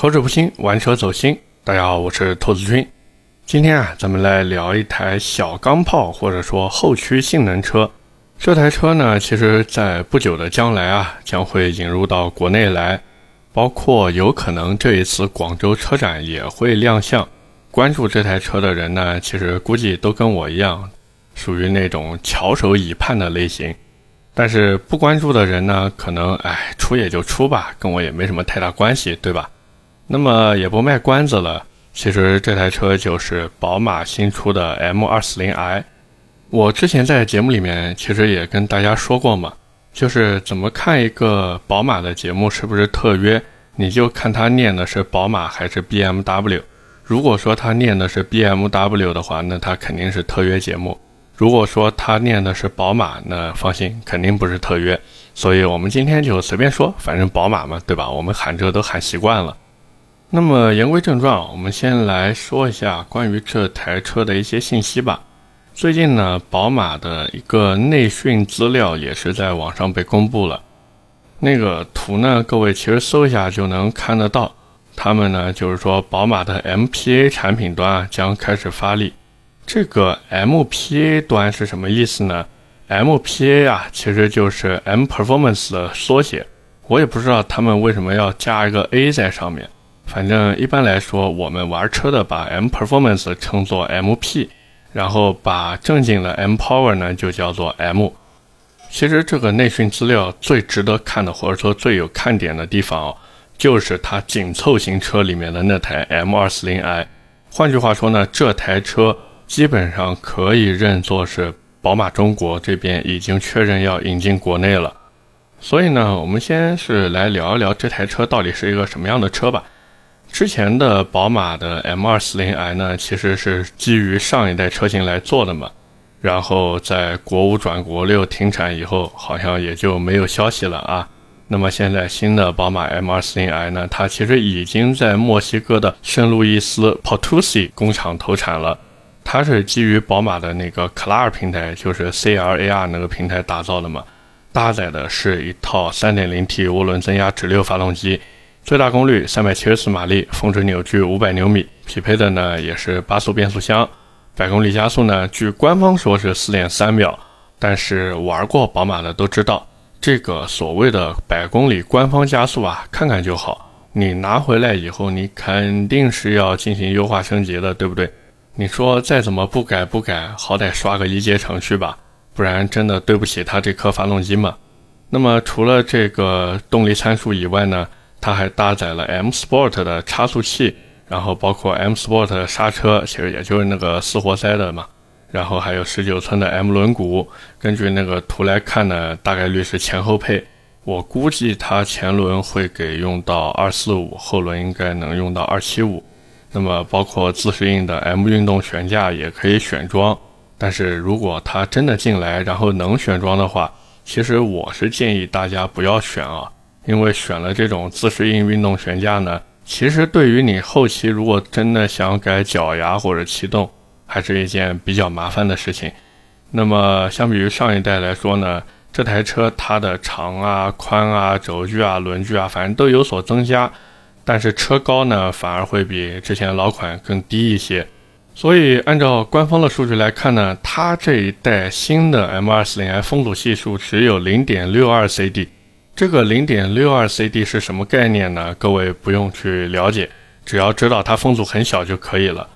口齿不清，玩车走心。大家好，我是兔子君。今天啊，咱们来聊一台小钢炮，或者说后驱性能车。这台车呢，其实在不久的将来啊，将会引入到国内来，包括有可能这一次广州车展也会亮相。关注这台车的人呢，其实估计都跟我一样，属于那种翘首以盼的类型。但是不关注的人呢，可能哎，出也就出吧，跟我也没什么太大关系，对吧？那么也不卖关子了，其实这台车就是宝马新出的 M240i。我之前在节目里面其实也跟大家说过嘛，就是怎么看一个宝马的节目是不是特约，你就看它念的是宝马还是 BMW。如果说它念的是 BMW 的话，那它肯定是特约节目；如果说他念的是宝马，那放心，肯定不是特约。所以我们今天就随便说，反正宝马嘛，对吧？我们喊这都喊习惯了。那么言归正传，我们先来说一下关于这台车的一些信息吧。最近呢，宝马的一个内训资料也是在网上被公布了。那个图呢，各位其实搜一下就能看得到。他们呢，就是说宝马的 MPA 产品端啊将开始发力。这个 MPA 端是什么意思呢？MPA 啊，其实就是 M Performance 的缩写。我也不知道他们为什么要加一个 A 在上面。反正一般来说，我们玩车的把 M Performance 称作 MP，然后把正经的 M Power 呢就叫做 M。其实这个内训资料最值得看的，或者说最有看点的地方哦，就是它紧凑型车里面的那台 M240i。换句话说呢，这台车基本上可以认作是宝马中国这边已经确认要引进国内了。所以呢，我们先是来聊一聊这台车到底是一个什么样的车吧。之前的宝马的 M240i 呢，其实是基于上一代车型来做的嘛，然后在国五转国六停产以后，好像也就没有消息了啊。那么现在新的宝马 M240i 呢，它其实已经在墨西哥的圣路易斯 Potosi 工厂投产了，它是基于宝马的那个 CLAR 平台，就是 CLAR 那个平台打造的嘛，搭载的是一套 3.0T 涡轮增压直六发动机。最大功率三百七十四马力，峰值扭矩五百牛米，匹配的呢也是八速变速箱，百公里加速呢，据官方说是四点三秒，但是玩过宝马的都知道，这个所谓的百公里官方加速啊，看看就好，你拿回来以后，你肯定是要进行优化升级的，对不对？你说再怎么不改不改，好歹刷个一阶程序吧，不然真的对不起它这颗发动机嘛。那么除了这个动力参数以外呢？它还搭载了 M Sport 的差速器，然后包括 M Sport 的刹车，其实也就是那个四活塞的嘛。然后还有十九寸的 M 轮毂，根据那个图来看呢，大概率是前后配。我估计它前轮会给用到二四五，后轮应该能用到二七五。那么包括自适应的 M 运动悬架也可以选装，但是如果它真的进来，然后能选装的话，其实我是建议大家不要选啊。因为选了这种自适应运动悬架呢，其实对于你后期如果真的想改脚牙或者气动，还是一件比较麻烦的事情。那么相比于上一代来说呢，这台车它的长啊、宽啊、轴距啊、轮距啊，反正都有所增加，但是车高呢反而会比之前老款更低一些。所以按照官方的数据来看呢，它这一代新的 M240i 风阻系数只有0.62 CD。这个零点六二 CD 是什么概念呢？各位不用去了解，只要知道它风阻很小就可以了。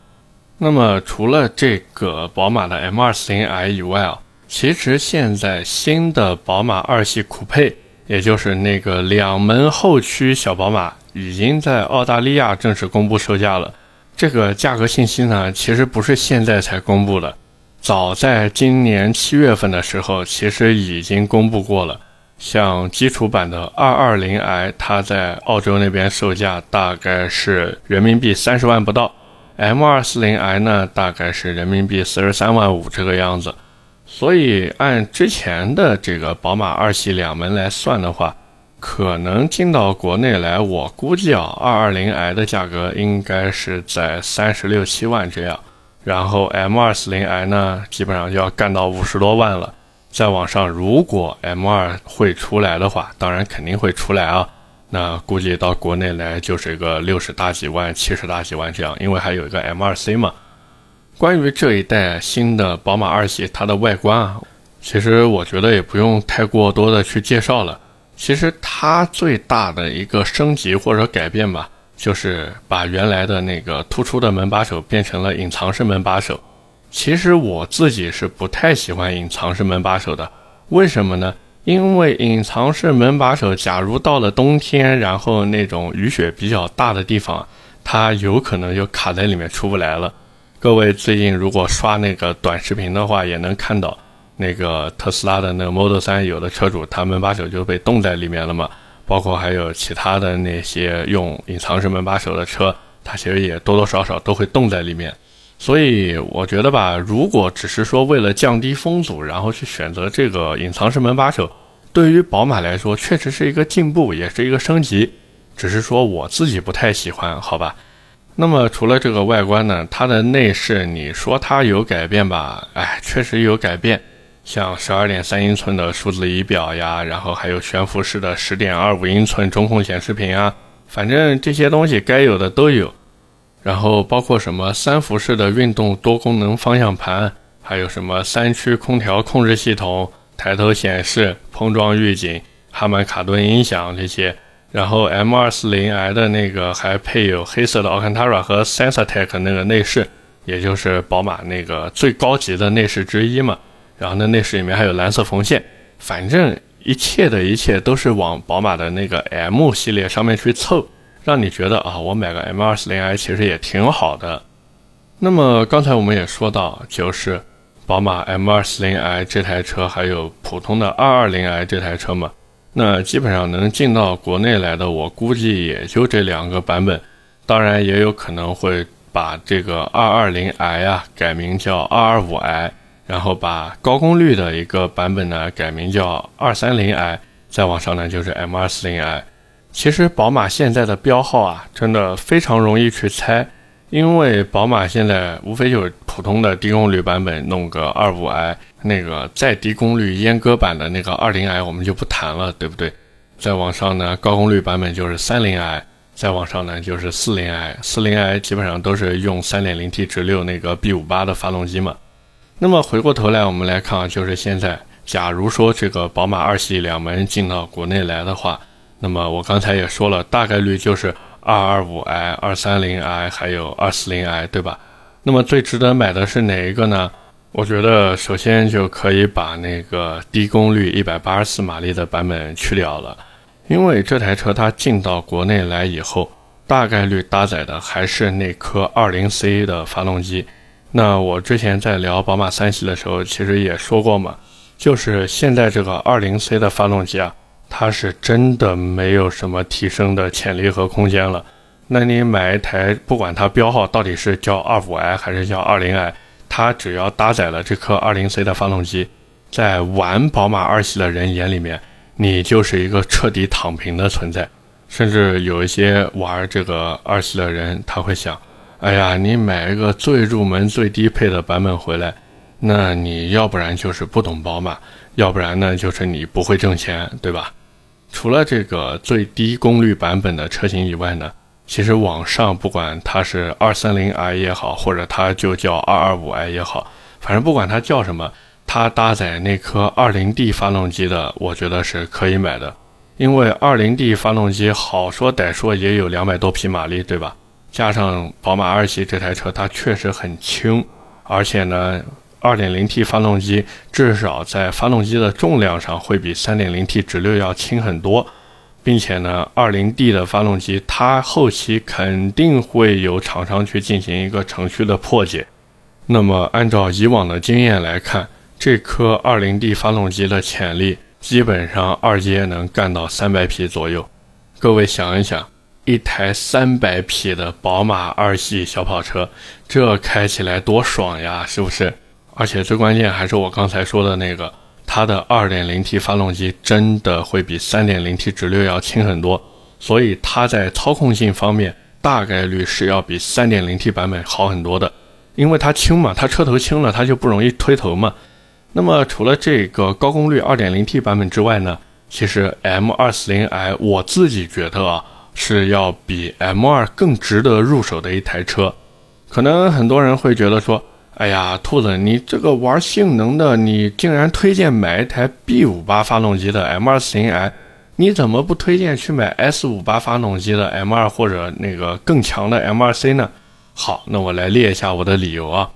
那么除了这个宝马的 M240i 以外啊，其实现在新的宝马二系酷配，也就是那个两门后驱小宝马，已经在澳大利亚正式公布售价了。这个价格信息呢，其实不是现在才公布的，早在今年七月份的时候，其实已经公布过了。像基础版的 220i，它在澳洲那边售价大概是人民币三十万不到，M240i 呢大概是人民币四十三万五这个样子。所以按之前的这个宝马二系两门来算的话，可能进到国内来，我估计啊，220i 的价格应该是在三十六七万这样，然后 M240i 呢，基本上就要干到五十多万了。在网上，如果 M2 会出来的话，当然肯定会出来啊。那估计到国内来就是一个六十大几万、七十大几万这样，因为还有一个 M2C 嘛。关于这一代新的宝马二系，它的外观啊，其实我觉得也不用太过多的去介绍了。其实它最大的一个升级或者改变吧，就是把原来的那个突出的门把手变成了隐藏式门把手。其实我自己是不太喜欢隐藏式门把手的，为什么呢？因为隐藏式门把手，假如到了冬天，然后那种雨雪比较大的地方，它有可能就卡在里面出不来了。各位最近如果刷那个短视频的话，也能看到那个特斯拉的那个 Model 3，有的车主他门把手就被冻在里面了嘛。包括还有其他的那些用隐藏式门把手的车，它其实也多多少少都会冻在里面。所以我觉得吧，如果只是说为了降低风阻，然后去选择这个隐藏式门把手，对于宝马来说确实是一个进步，也是一个升级。只是说我自己不太喜欢，好吧。那么除了这个外观呢，它的内饰你说它有改变吧？哎，确实有改变，像十二点三英寸的数字仪表呀，然后还有悬浮式的十点二五英寸中控显示屏啊，反正这些东西该有的都有。然后包括什么三辐式的运动多功能方向盘，还有什么三区空调控制系统、抬头显示、碰撞预警、哈曼卡顿音响这些。然后 M240i 的那个还配有黑色的 Alcantara 和 Sensatec 那个内饰，也就是宝马那个最高级的内饰之一嘛。然后那内饰里面还有蓝色缝线，反正一切的一切都是往宝马的那个 M 系列上面去凑，让你觉得啊，我买个 M240i 其实也挺好的。那么刚才我们也说到，就是宝马 M240i 这台车，还有普通的 220i 这台车嘛。那基本上能进到国内来的，我估计也就这两个版本，当然也有可能会把这个 220i 啊改名叫 225i，然后把高功率的一个版本呢改名叫 230i，再往上呢就是 M240i。其实宝马现在的标号啊，真的非常容易去猜。因为宝马现在无非就是普通的低功率版本，弄个二五 i，那个再低功率阉割版的那个二零 i，我们就不谈了，对不对？再往上呢，高功率版本就是三零 i，再往上呢就是四零 i，四零 i 基本上都是用三点零 T 直六那个 B 五八的发动机嘛。那么回过头来，我们来看啊，就是现在，假如说这个宝马二系两门进到国内来的话，那么我刚才也说了，大概率就是。二二五 i、二三零 i 还有二四零 i，对吧？那么最值得买的是哪一个呢？我觉得首先就可以把那个低功率一百八十四马力的版本去掉了，因为这台车它进到国内来以后，大概率搭载的还是那颗二零 c 的发动机。那我之前在聊宝马三系的时候，其实也说过嘛，就是现在这个二零 c 的发动机啊。它是真的没有什么提升的潜力和空间了。那你买一台，不管它标号到底是叫二五 i 还是叫二零 i，它只要搭载了这颗二零 c 的发动机，在玩宝马二系的人眼里面，你就是一个彻底躺平的存在。甚至有一些玩这个二系的人，他会想：哎呀，你买一个最入门、最低配的版本回来，那你要不然就是不懂宝马，要不然呢就是你不会挣钱，对吧？除了这个最低功率版本的车型以外呢，其实网上不管它是二三零 i 也好，或者它就叫二二五 i 也好，反正不管它叫什么，它搭载那颗二零 D 发动机的，我觉得是可以买的。因为二零 D 发动机好说歹说也有两百多匹马力，对吧？加上宝马二系这台车，它确实很轻，而且呢。2.0T 发动机至少在发动机的重量上会比 3.0T 直六要轻很多，并且呢，20D 的发动机它后期肯定会有厂商去进行一个程序的破解。那么按照以往的经验来看，这颗 20D 发动机的潜力基本上二阶能干到300匹左右。各位想一想，一台300匹的宝马二系小跑车，这开起来多爽呀，是不是？而且最关键还是我刚才说的那个，它的 2.0T 发动机真的会比 3.0T 直六要轻很多，所以它在操控性方面大概率是要比 3.0T 版本好很多的，因为它轻嘛，它车头轻了，它就不容易推头嘛。那么除了这个高功率 2.0T 版本之外呢，其实 M240i 我自己觉得啊，是要比 M2 更值得入手的一台车。可能很多人会觉得说，哎呀，兔子，你这个玩性能的，你竟然推荐买一台 B58 发动机的 M240i，你怎么不推荐去买 S58 发动机的 M2 或者那个更强的 M2C 呢？好，那我来列一下我的理由啊。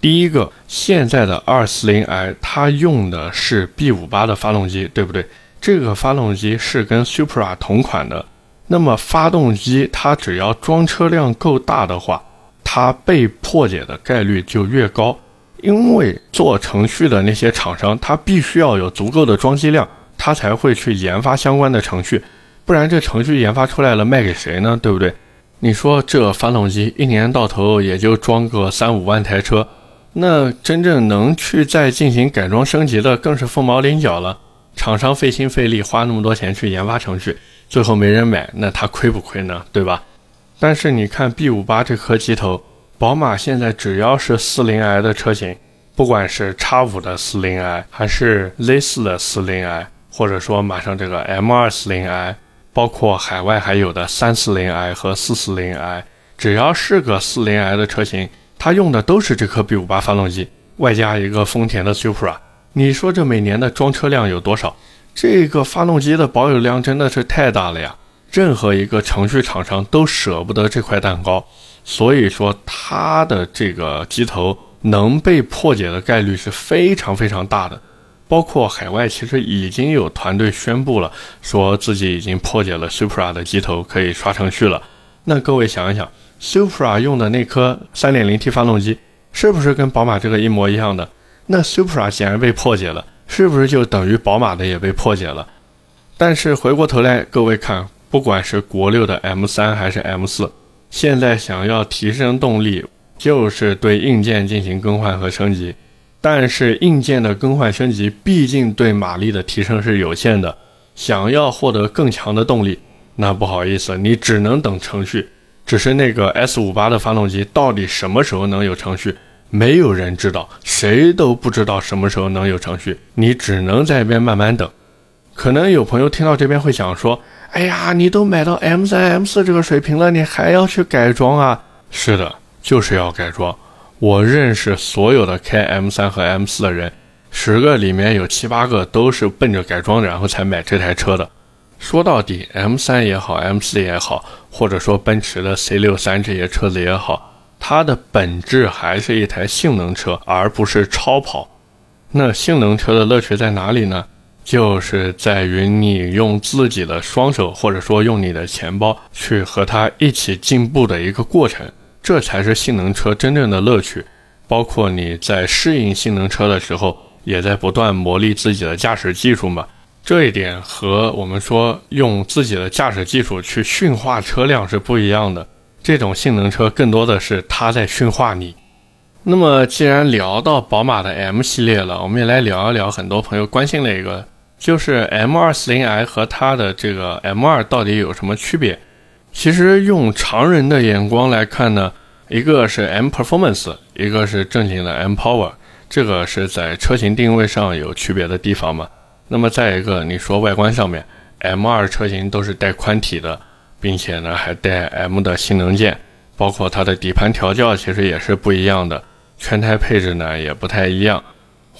第一个，现在的 240i 它用的是 B58 的发动机，对不对？这个发动机是跟 Supra 同款的，那么发动机它只要装车量够大的话，它被破解的概率就越高。因为做程序的那些厂商，它必须要有足够的装机量，它才会去研发相关的程序，不然这程序研发出来了卖给谁呢？对不对？你说这发动机一年到头也就装个三五万台车，那真正能去再进行改装升级的更是凤毛麟角了。厂商费心费力花那么多钱去研发程序，最后没人买，那他亏不亏呢？对吧？但是你看 B 五八这颗机头，宝马现在只要是四零 i 的车型，不管是叉五的四零 i，还是 Z 四的四零 i，或者说马上这个 M 二四零 i，包括海外还有的三四零 i 和四四零 i，只要是个四零 i 的车型，它用的都是这颗 B 五八发动机，外加一个丰田的 Supra。你说这每年的装车量有多少？这个发动机的保有量真的是太大了呀！任何一个程序厂商都舍不得这块蛋糕，所以说它的这个机头能被破解的概率是非常非常大的。包括海外其实已经有团队宣布了，说自己已经破解了 Supra 的机头，可以刷程序了。那各位想一想，Supra 用的那颗 3.0T 发动机是不是跟宝马这个一模一样的？那 Supra 显然被破解了，是不是就等于宝马的也被破解了？但是回过头来，各位看，不管是国六的 M3 还是 M4，现在想要提升动力，就是对硬件进行更换和升级。但是硬件的更换升级，毕竟对马力的提升是有限的。想要获得更强的动力，那不好意思，你只能等程序。只是那个 S58 的发动机到底什么时候能有程序？没有人知道，谁都不知道什么时候能有程序，你只能在一边慢慢等。可能有朋友听到这边会想说：“哎呀，你都买到 M 三、M 四这个水平了，你还要去改装啊？”是的，就是要改装。我认识所有的开 M 三和 M 四的人，十个里面有七八个都是奔着改装然后才买这台车的。说到底，M 三也好，M 四也好，或者说奔驰的 C 六三这些车子也好。它的本质还是一台性能车，而不是超跑。那性能车的乐趣在哪里呢？就是在于你用自己的双手，或者说用你的钱包去和它一起进步的一个过程，这才是性能车真正的乐趣。包括你在适应性能车的时候，也在不断磨砺自己的驾驶技术嘛。这一点和我们说用自己的驾驶技术去驯化车辆是不一样的。这种性能车更多的是它在驯化你。那么，既然聊到宝马的 M 系列了，我们也来聊一聊很多朋友关心的一个，就是 M240i 和它的这个 M2 到底有什么区别？其实用常人的眼光来看呢，一个是 M Performance，一个是正经的 M Power，这个是在车型定位上有区别的地方嘛。那么再一个，你说外观上面，M2 车型都是带宽体的。并且呢，还带 M 的性能键，包括它的底盘调教其实也是不一样的，全台配置呢也不太一样。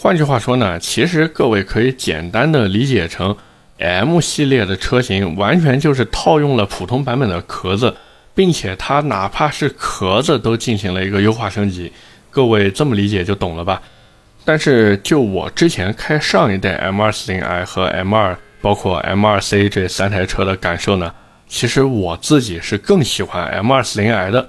换句话说呢，其实各位可以简单的理解成，M 系列的车型完全就是套用了普通版本的壳子，并且它哪怕是壳子都进行了一个优化升级。各位这么理解就懂了吧？但是就我之前开上一代 M240i 和 M2，包括 M2C 这三台车的感受呢？其实我自己是更喜欢 M240i 的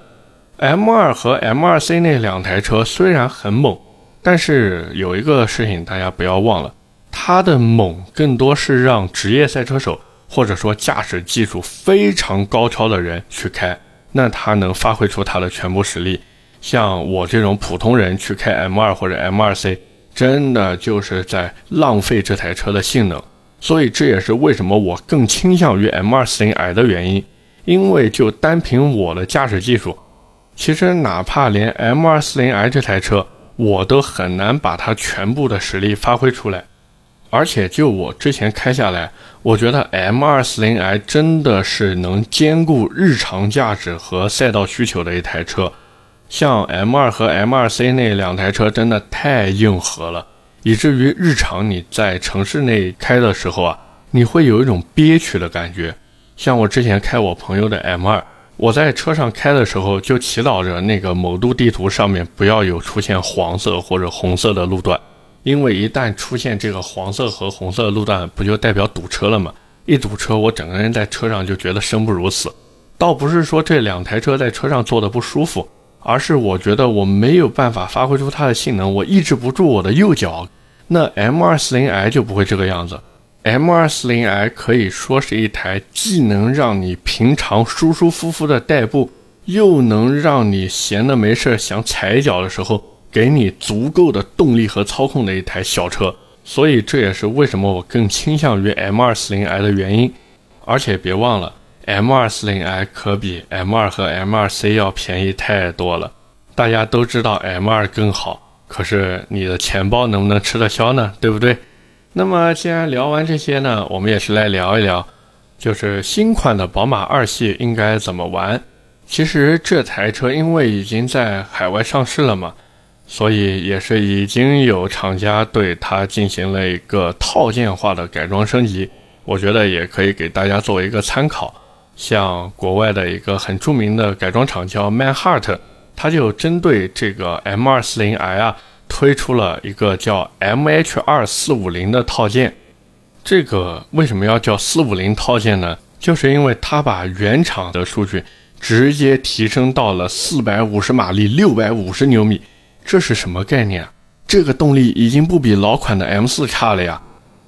，M2 和 M2C 那两台车虽然很猛，但是有一个事情大家不要忘了，它的猛更多是让职业赛车手或者说驾驶技术非常高超的人去开，那他能发挥出他的全部实力。像我这种普通人去开 M2 或者 M2C，真的就是在浪费这台车的性能。所以这也是为什么我更倾向于 M240i 的原因，因为就单凭我的驾驶技术，其实哪怕连 M240i 这台车，我都很难把它全部的实力发挥出来。而且就我之前开下来，我觉得 M240i 真的是能兼顾日常价值和赛道需求的一台车。像 M2 和 M2C 那两台车真的太硬核了，以至于日常你在城市内开的时候啊，你会有一种憋屈的感觉。像我之前开我朋友的 M2，我在车上开的时候就祈祷着那个某度地图上面不要有出现黄色或者红色的路段。因为一旦出现这个黄色和红色的路段，不就代表堵车了吗？一堵车，我整个人在车上就觉得生不如死。倒不是说这两台车在车上坐的不舒服，而是我觉得我没有办法发挥出它的性能，我抑制不住我的右脚。那 M240i 就不会这个样子，M240i 可以说是一台既能让你平常舒舒服服的代步，又能让你闲的没事想踩一脚的时候。给你足够的动力和操控的一台小车，所以这也是为什么我更倾向于 M240i 的原因。而且别忘了，M240i 可比 M2 和 M2C 要便宜太多了。大家都知道 M2 更好，可是你的钱包能不能吃得消呢？对不对？那么既然聊完这些呢，我们也是来聊一聊，就是新款的宝马二系应该怎么玩。其实这台车因为已经在海外上市了嘛。所以也是已经有厂家对它进行了一个套件化的改装升级，我觉得也可以给大家作为一个参考。像国外的一个很著名的改装厂叫 Manhart，它就针对这个 M240i 啊推出了一个叫 MH2450 的套件。这个为什么要叫450套件呢？就是因为它把原厂的数据直接提升到了450马力、650牛米。这是什么概念啊？这个动力已经不比老款的 M4 差了呀。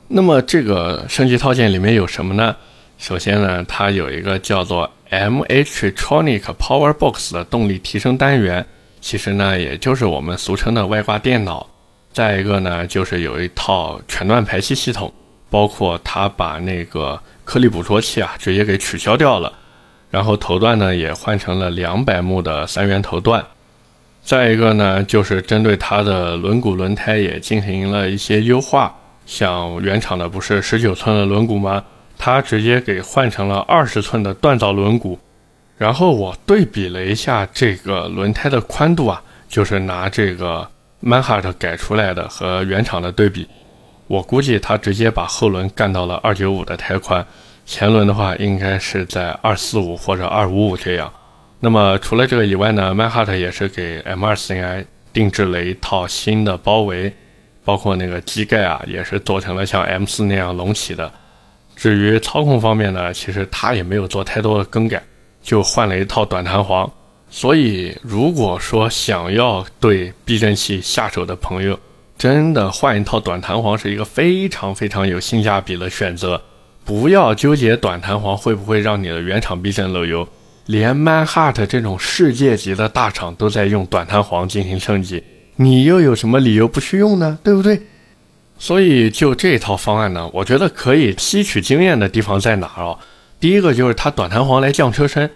那么这个升级套件里面有什么呢？首先呢，它有一个叫做 MH-Tronic Power Box 的动力提升单元，其实呢，也就是我们俗称的外挂电脑。再一个呢，就是有一套全段排气系统，包括它把那个颗粒捕捉器啊直接给取消掉了，然后头段呢也换成了两百目的三元头段。再一个呢，就是针对它的轮毂、轮胎也进行了一些优化。像原厂的不是十九寸的轮毂吗？它直接给换成了二十寸的锻造轮毂。然后我对比了一下这个轮胎的宽度啊，就是拿这个 Manhart 改出来的和原厂的对比，我估计它直接把后轮干到了二九五的胎宽，前轮的话应该是在二四五或者二五五这样。那么除了这个以外呢，Manhart 也是给 M240i 定制了一套新的包围，包括那个机盖啊，也是做成了像 M4 那样隆起的。至于操控方面呢，其实它也没有做太多的更改，就换了一套短弹簧。所以如果说想要对避震器下手的朋友，真的换一套短弹簧是一个非常非常有性价比的选择。不要纠结短弹簧会不会让你的原厂避震漏油。连 Manhart 这种世界级的大厂都在用短弹簧进行升级，你又有什么理由不去用呢？对不对？所以就这套方案呢，我觉得可以吸取经验的地方在哪儿啊？第一个就是它短弹簧来降车身，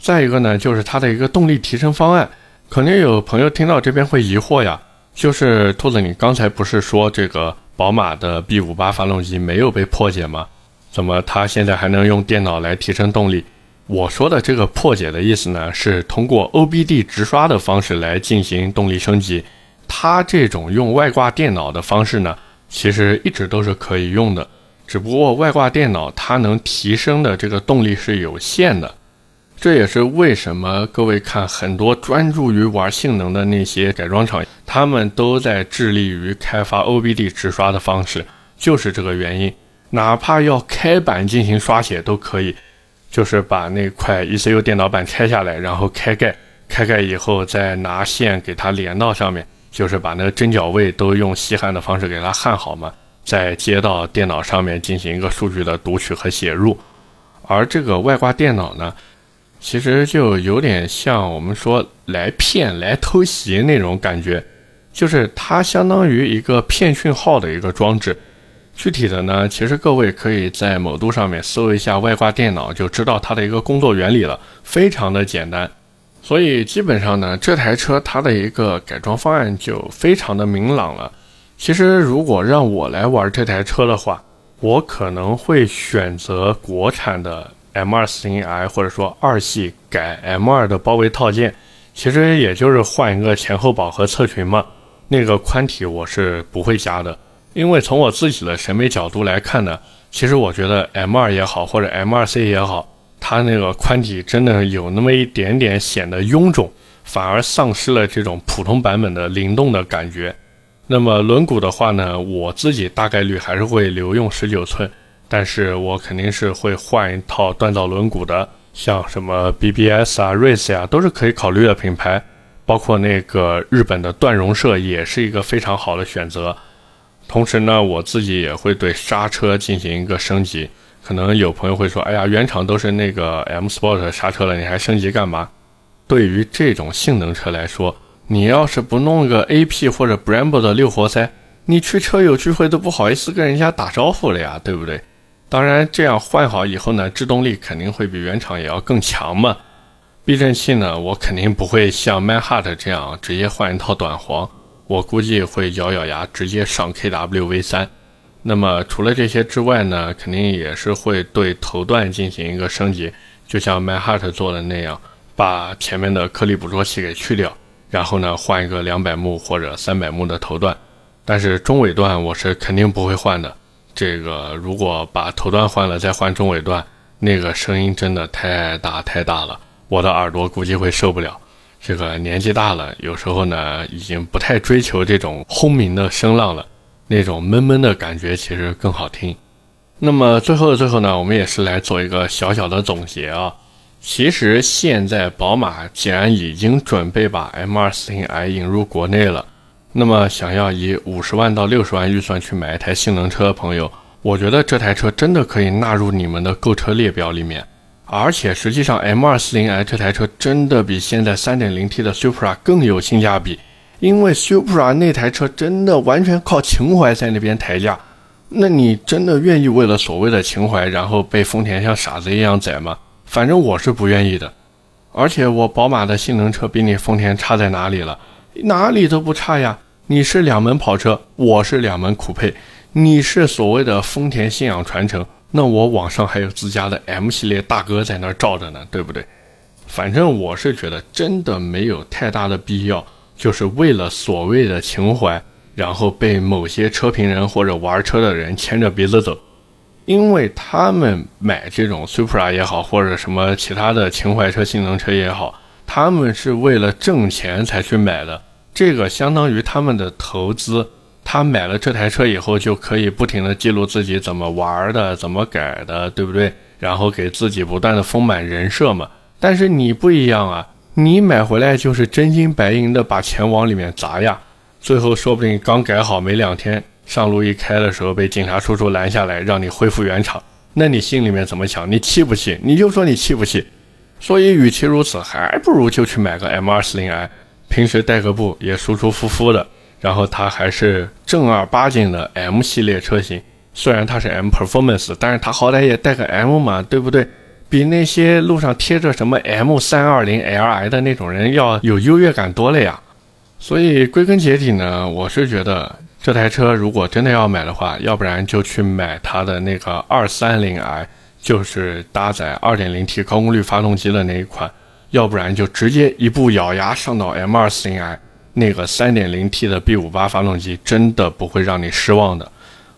再一个呢就是它的一个动力提升方案。肯定有朋友听到这边会疑惑呀，就是兔子，你刚才不是说这个宝马的 B58 发动机没有被破解吗？怎么它现在还能用电脑来提升动力？我说的这个破解的意思呢，是通过 OBD 直刷的方式来进行动力升级。它这种用外挂电脑的方式呢，其实一直都是可以用的，只不过外挂电脑它能提升的这个动力是有限的。这也是为什么各位看很多专注于玩性能的那些改装厂，他们都在致力于开发 OBD 直刷的方式，就是这个原因。哪怕要开板进行刷写都可以。就是把那块 ECU 电脑板拆下来，然后开盖，开盖以后再拿线给它连到上面，就是把那个针脚位都用吸焊的方式给它焊好嘛，再接到电脑上面进行一个数据的读取和写入。而这个外挂电脑呢，其实就有点像我们说来骗、来偷袭那种感觉，就是它相当于一个骗讯号的一个装置。具体的呢，其实各位可以在某度上面搜一下外挂电脑，就知道它的一个工作原理了，非常的简单。所以基本上呢，这台车它的一个改装方案就非常的明朗了。其实如果让我来玩这台车的话，我可能会选择国产的 M240i，或者说二系改 M2 的包围套件，其实也就是换一个前后保和侧裙嘛。那个宽体我是不会加的，因为从我自己的审美角度来看呢，其实我觉得 M2 也好，或者 M2C 也好，它那个宽体真的有那么一点点显得臃肿，反而丧失了这种普通版本的灵动的感觉。那么轮毂的话呢，我自己大概率还是会留用十九寸，但是我肯定是会换一套锻造轮毂的，像什么 BBS 啊、Race 啊，都是可以考虑的品牌。包括那个日本的断容社也是一个非常好的选择。同时呢，我自己也会对刹车进行一个升级。可能有朋友会说：“哎呀，原厂都是那个 M Sport 刹车了，你还升级干嘛？”对于这种性能车来说，你要是不弄个 AP 或者 Brembo 的六活塞，你去车友聚会都不好意思跟人家打招呼了呀，对不对？当然，这样换好以后呢，制动力肯定会比原厂也要更强嘛。避震器呢，我肯定不会像 Manhart 这样直接换一套短簧，我估计会咬咬牙直接上 KWV3。那么除了这些之外呢，肯定也是会对头段进行一个升级，就像 Manhart 做的那样，把前面的颗粒捕捉器给去掉。然后呢，换一个两百目或者三百目的头段，但是中尾段我是肯定不会换的。这个如果把头段换了再换中尾段，那个声音真的太大太大了，我的耳朵估计会受不了。这个年纪大了，有时候呢已经不太追求这种轰鸣的声浪了，那种闷闷的感觉其实更好听。那么最后的最后呢，我们也是来做一个小小的总结啊。其实现在宝马既然已经准备把 M240i 引入国内了，那么想要以五十万到六十万预算去买一台性能车的朋友，我觉得这台车真的可以纳入你们的购车列表里面。而且实际上 M240i 这台车真的比现在 3.0T 的 Supra 更有性价比，因为 Supra 那台车真的完全靠情怀在那边抬价。那你真的愿意为了所谓的情怀，然后被丰田像傻子一样宰吗？反正我是不愿意的，而且我宝马的性能车比你丰田差在哪里了？哪里都不差呀！你是两门跑车，我是两门酷配，你是所谓的丰田信仰传承，那我网上还有自家的 M 系列大哥在那儿罩着呢，对不对？反正我是觉得真的没有太大的必要，就是为了所谓的情怀，然后被某些车评人或者玩车的人牵着鼻子走。因为他们买这种 Supra 也好，或者什么其他的情怀车、性能车也好，他们是为了挣钱才去买的。这个相当于他们的投资。他买了这台车以后，就可以不停的记录自己怎么玩的、怎么改的，对不对？然后给自己不断的丰满人设嘛。但是你不一样啊，你买回来就是真金白银的把钱往里面砸呀，最后说不定刚改好没两天。上路一开的时候被警察叔叔拦下来，让你恢复原厂，那你心里面怎么想？你气不气？你就说你气不气？所以与其如此，还不如就去买个 M240i，平时带个步也舒舒服服的。然后它还是正儿八经的 M 系列车型，虽然它是 M Performance，但是它好歹也带个 M 嘛，对不对？比那些路上贴着什么 M320Li 的那种人要有优越感多了呀。所以归根结底呢，我是觉得。这台车如果真的要买的话，要不然就去买它的那个二三零 i，就是搭载二点零 T 高功率发动机的那一款；要不然就直接一步咬牙上到 M 二四零 i，那个三点零 T 的 B 五八发动机真的不会让你失望的。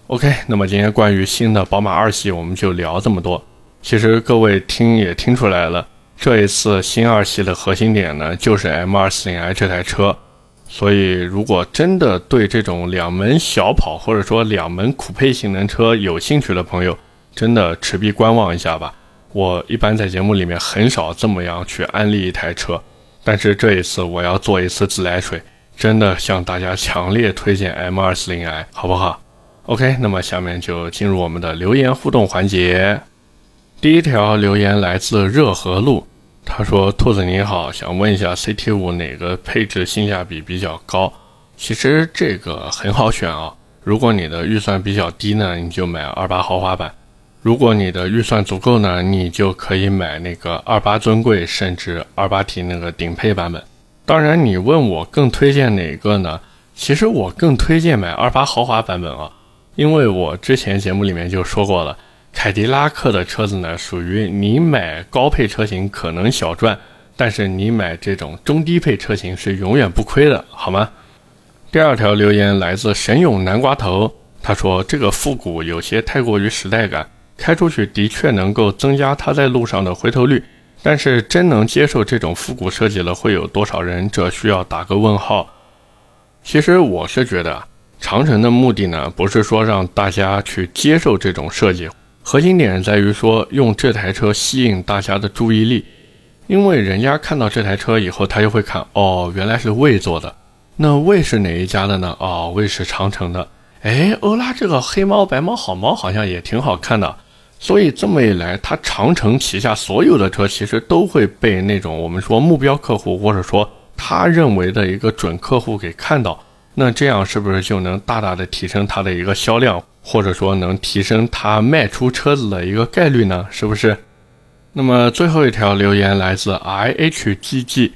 OK，那么今天关于新的宝马二系我们就聊这么多。其实各位听也听出来了，这一次新二系的核心点呢，就是 M 二四零 i 这台车。所以，如果真的对这种两门小跑或者说两门酷配性能车有兴趣的朋友，真的持币观望一下吧。我一般在节目里面很少这么样去安利一台车，但是这一次我要做一次自来水，真的向大家强烈推荐 M240i，好不好？OK，那么下面就进入我们的留言互动环节。第一条留言来自热河路。他说：“兔子你好，想问一下 CT 五哪个配置性价比比较高？其实这个很好选啊。如果你的预算比较低呢，你就买二八豪华版；如果你的预算足够呢，你就可以买那个二八尊贵，甚至二八 T 那个顶配版本。当然，你问我更推荐哪个呢？其实我更推荐买二八豪华版本啊，因为我之前节目里面就说过了，凯迪拉克的车子呢，属于你买高配车型可能小赚，但是你买这种中低配车型是永远不亏的，好吗？第二条留言来自神勇南瓜头，他说这个复古有些太过于时代感，开出去的确能够增加他在路上的回头率。但是真能接受这种复古设计了，会有多少人？这需要打个问号。其实我是觉得，长城的目的呢，不是说让大家去接受这种设计，核心点在于说用这台车吸引大家的注意力，因为人家看到这台车以后，他就会看，哦，原来是魏做的，那魏是哪一家的呢？哦，魏是长城的。哎，欧拉这个黑猫白猫好猫好像也挺好看的。所以这么一来，它长城旗下所有的车其实都会被那种我们说目标客户，或者说他认为的一个准客户给看到。那这样是不是就能大大的提升它的一个销量，或者说能提升他卖出车子的一个概率呢？是不是？那么最后一条留言来自 i h g g，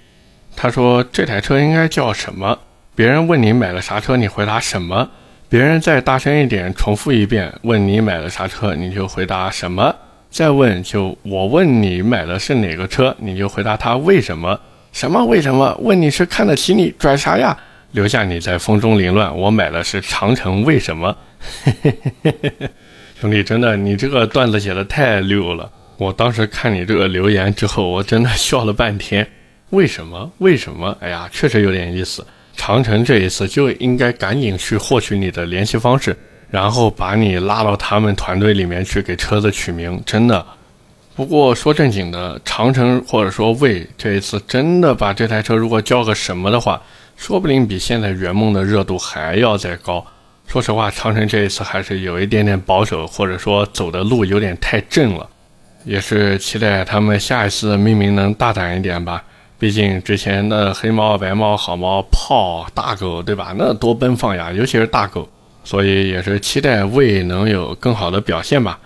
他说这台车应该叫什么？别人问你买了啥车，你回答什么？别人再大声一点，重复一遍，问你买了啥车，你就回答什么。再问就我问你买的是哪个车，你就回答他为什么。什么为什么？问你是看得起你，拽啥呀？留下你在风中凌乱。我买的是长城，为什么？嘿 兄弟，真的，你这个段子写的太溜了。我当时看你这个留言之后，我真的笑了半天。为什么？为什么？哎呀，确实有点意思。长城这一次就应该赶紧去获取你的联系方式，然后把你拉到他们团队里面去给车子取名。真的，不过说正经的，长城或者说魏这一次真的把这台车如果叫个什么的话，说不定比现在圆梦的热度还要再高。说实话，长城这一次还是有一点点保守，或者说走的路有点太正了，也是期待他们下一次命名能大胆一点吧。毕竟之前的黑猫、白猫、好猫、炮、大狗，对吧？那多奔放呀，尤其是大狗，所以也是期待魏能有更好的表现吧。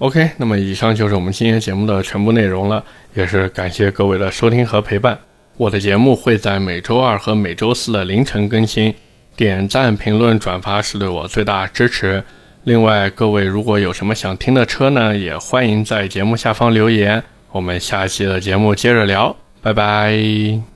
OK，那么以上就是我们今天节目的全部内容了，也是感谢各位的收听和陪伴。我的节目会在每周二和每周四的凌晨更新，点赞、评论、转发是对我最大支持。另外，各位如果有什么想听的车呢，也欢迎在节目下方留言，我们下期的节目接着聊。拜拜。